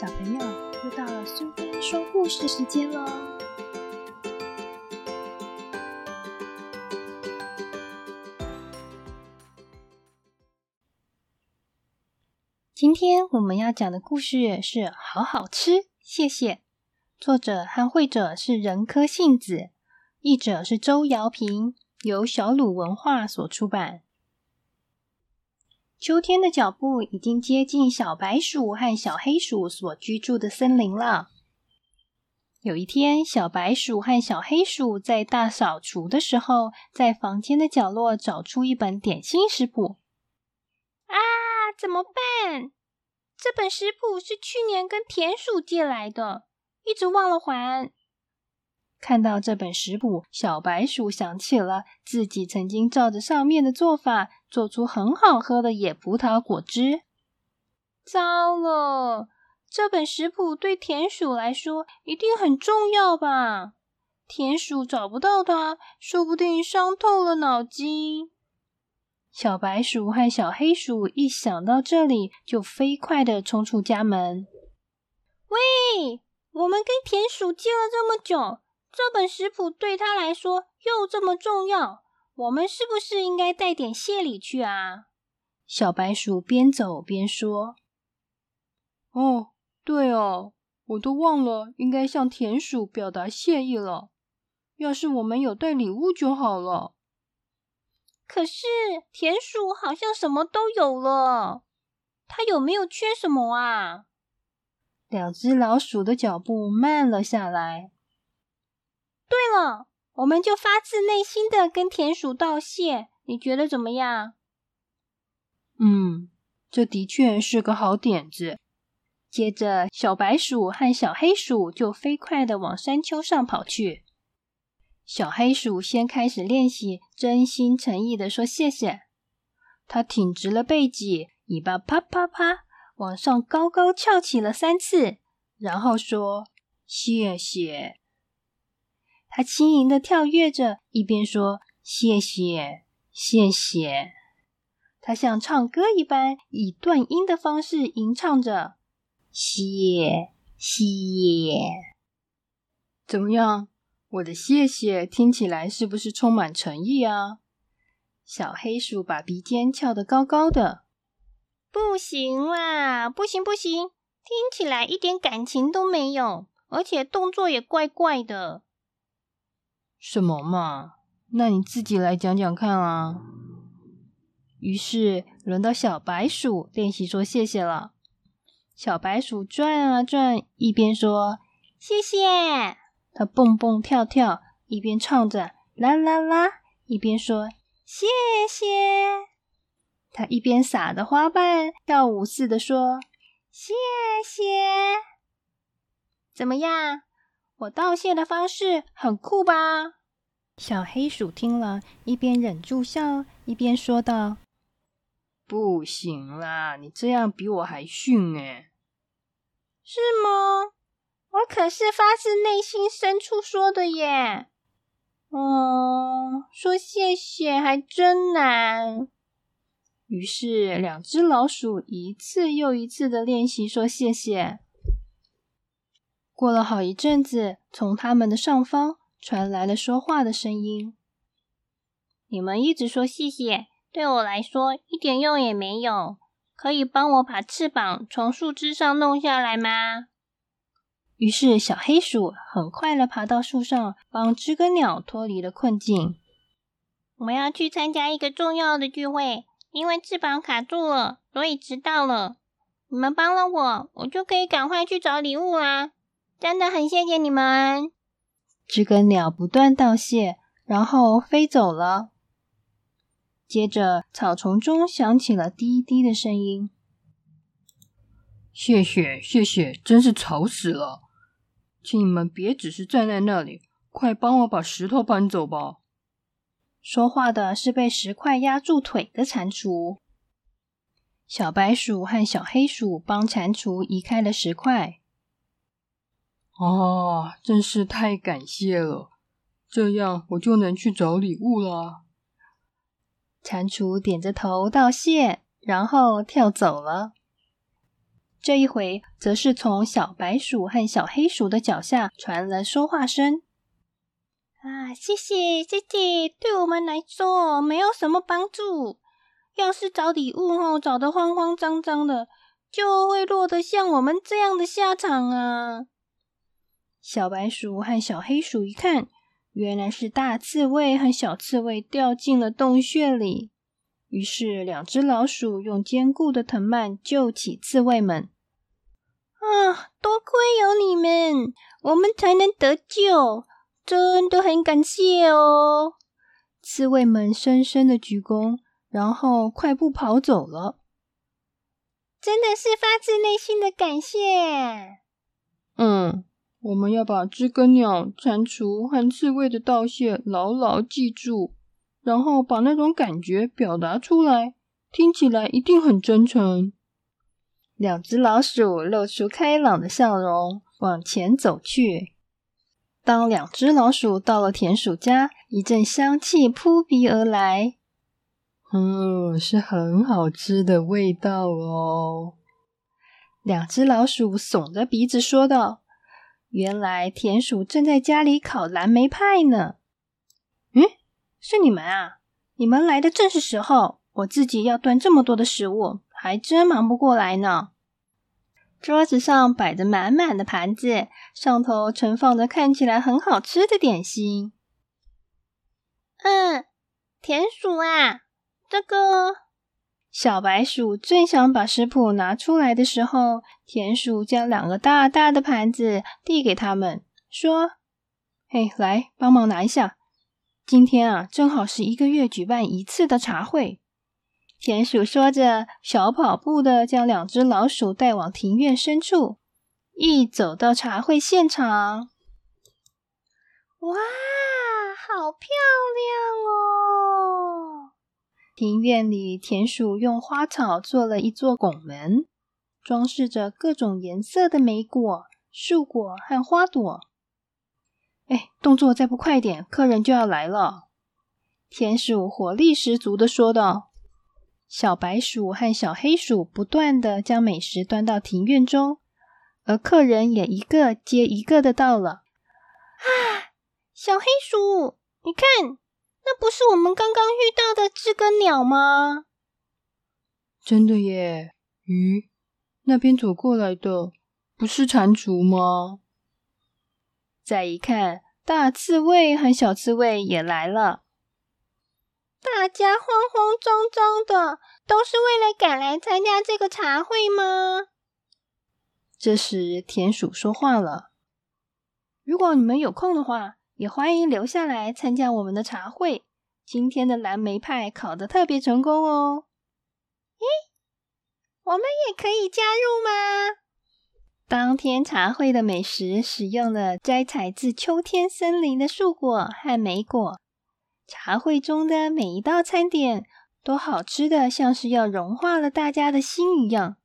小朋友，又到了苏菲说故事时间喽！今天我们要讲的故事是《好好吃》，谢谢。作者和绘者是仁科幸子，译者是周瑶平，由小鲁文化所出版。秋天的脚步已经接近小白鼠和小黑鼠所居住的森林了。有一天，小白鼠和小黑鼠在大扫除的时候，在房间的角落找出一本点心食谱。啊，怎么办？这本食谱是去年跟田鼠借来的，一直忘了还。看到这本食谱，小白鼠想起了自己曾经照着上面的做法，做出很好喝的野葡萄果汁。糟了，这本食谱对田鼠来说一定很重要吧？田鼠找不到它，说不定伤透了脑筋。小白鼠和小黑鼠一想到这里，就飞快的冲出家门。喂，我们跟田鼠借了这么久。这本食谱对他来说又这么重要，我们是不是应该带点谢礼去啊？小白鼠边走边说：“哦，对哦，我都忘了应该向田鼠表达谢意了。要是我们有带礼物就好了。可是田鼠好像什么都有了，它有没有缺什么啊？”两只老鼠的脚步慢了下来。对了，我们就发自内心的跟田鼠道谢，你觉得怎么样？嗯，这的确是个好点子。接着，小白鼠和小黑鼠就飞快的往山丘上跑去。小黑鼠先开始练习真心诚意的说谢谢，它挺直了背脊，尾巴啪啪啪往上高高翘起了三次，然后说谢谢。它轻盈的跳跃着，一边说“谢谢，谢谢”。它像唱歌一般，以断音的方式吟唱着“谢谢”。怎么样？我的谢谢听起来是不是充满诚意啊？小黑鼠把鼻尖翘得高高的。不行啦，不行不行，听起来一点感情都没有，而且动作也怪怪的。什么嘛？那你自己来讲讲看啊！于是轮到小白鼠练习说谢谢了。小白鼠转啊转，一边说谢谢，它蹦蹦跳跳，一边唱着啦啦啦，一边说谢谢。它一边撒着花瓣，跳舞似的说谢谢。怎么样？我道谢的方式很酷吧？小黑鼠听了一边忍住笑，一边说道：“不行啦，你这样比我还逊哎！是吗？我可是发自内心深处说的耶。嗯，说谢谢还真难。”于是，两只老鼠一次又一次的练习说谢谢。过了好一阵子，从他们的上方传来了说话的声音：“你们一直说谢谢，对我来说一点用也没有。可以帮我把翅膀从树枝上弄下来吗？”于是，小黑鼠很快的爬到树上，帮知更鸟脱离了困境。我要去参加一个重要的聚会，因为翅膀卡住了，所以迟到了。你们帮了我，我就可以赶快去找礼物啦。真的很谢谢你们！知更鸟不断道谢，然后飞走了。接着，草丛中响起了滴滴的声音。谢谢，谢谢，真是吵死了！请你们别只是站在那里，快帮我把石头搬走吧。说话的是被石块压住腿的蟾蜍。小白鼠和小黑鼠帮蟾蜍移开了石块。啊，真是太感谢了！这样我就能去找礼物了。蟾蜍点着头道谢，然后跳走了。这一回则是从小白鼠和小黑鼠的脚下传来说话声：“啊，谢谢谢谢，对我们来说没有什么帮助。要是找礼物后找得慌慌张张的，就会落得像我们这样的下场啊！”小白鼠和小黑鼠一看，原来是大刺猬和小刺猬掉进了洞穴里。于是，两只老鼠用坚固的藤蔓救起刺猬们。啊，多亏有你们，我们才能得救，真的很感谢哦！刺猬们深深的鞠躬，然后快步跑走了。真的是发自内心的感谢。嗯，我们要把知更鸟、蟾蜍和刺猬的道谢牢牢记住。然后把那种感觉表达出来，听起来一定很真诚。两只老鼠露出开朗的笑容，往前走去。当两只老鼠到了田鼠家，一阵香气扑鼻而来。嗯，是很好吃的味道哦。两只老鼠耸着鼻子说道：“原来田鼠正在家里烤蓝莓派呢。”嗯。是你们啊！你们来的正是时候。我自己要端这么多的食物，还真忙不过来呢。桌子上摆着满满的盘子，上头盛放着看起来很好吃的点心。嗯，田鼠啊，这个小白鼠正想把食谱拿出来的时候，田鼠将两个大大的盘子递给他们，说：“嘿，来帮忙拿一下。”今天啊，正好是一个月举办一次的茶会。田鼠说着，小跑步的将两只老鼠带往庭院深处。一走到茶会现场，哇，好漂亮哦！庭院里，田鼠用花草做了一座拱门，装饰着各种颜色的莓果、树果和花朵。哎，动作再不快点，客人就要来了！田鼠活力十足的说道。小白鼠和小黑鼠不断的将美食端到庭院中，而客人也一个接一个的到了。啊，小黑鼠，你看，那不是我们刚刚遇到的知更鸟吗？真的耶！鱼，那边走过来的不是蟾蜍吗？再一看，大刺猬和小刺猬也来了。大家慌慌张张的，都是为了赶来参加这个茶会吗？这时，田鼠说话了：“如果你们有空的话，也欢迎留下来参加我们的茶会。今天的蓝莓派烤的特别成功哦。”咦，我们也可以加入吗？当天茶会的美食使用了摘采自秋天森林的树果和莓果。茶会中的每一道餐点都好吃的像是要融化了大家的心一样。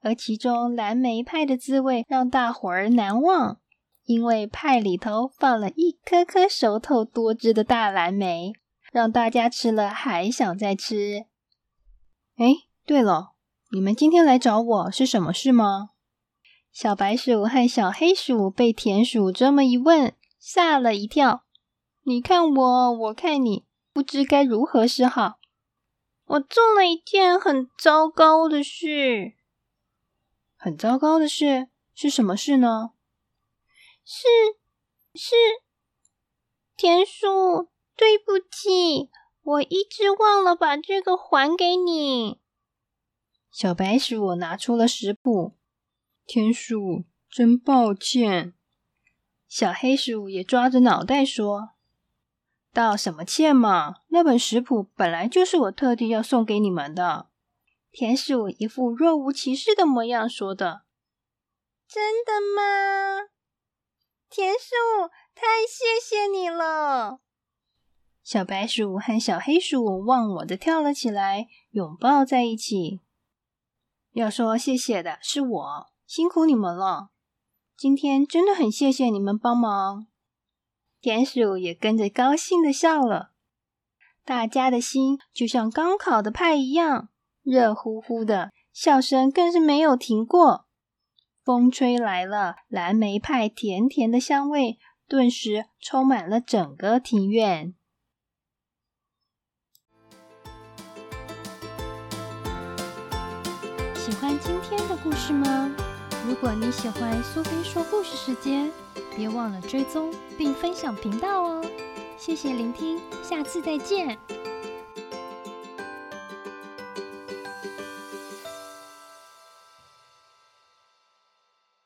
而其中蓝莓派的滋味让大伙儿难忘，因为派里头放了一颗颗熟透多汁的大蓝莓，让大家吃了还想再吃。哎，对了，你们今天来找我是什么事吗？小白鼠和小黑鼠被田鼠这么一问，吓了一跳。你看我，我看你，不知该如何是好。我做了一件很糟糕的事。很糟糕的事是什么事呢？是是，田鼠，对不起，我一直忘了把这个还给你。小白鼠拿出了食谱。田鼠，真抱歉。小黑鼠也抓着脑袋说：“道什么歉嘛？那本食谱本来就是我特地要送给你们的。”田鼠一副若无其事的模样说的：“真的吗？田鼠，太谢谢你了！”小白鼠和小黑鼠忘我的跳了起来，拥抱在一起。要说谢谢的是我。辛苦你们了，今天真的很谢谢你们帮忙。田鼠也跟着高兴的笑了，大家的心就像刚烤的派一样热乎乎的，笑声更是没有停过。风吹来了，蓝莓派甜甜的香味顿时充满了整个庭院。喜欢今天的故事吗？如果你喜欢苏菲说故事时间，别忘了追踪并分享频道哦。谢谢聆听，下次再见。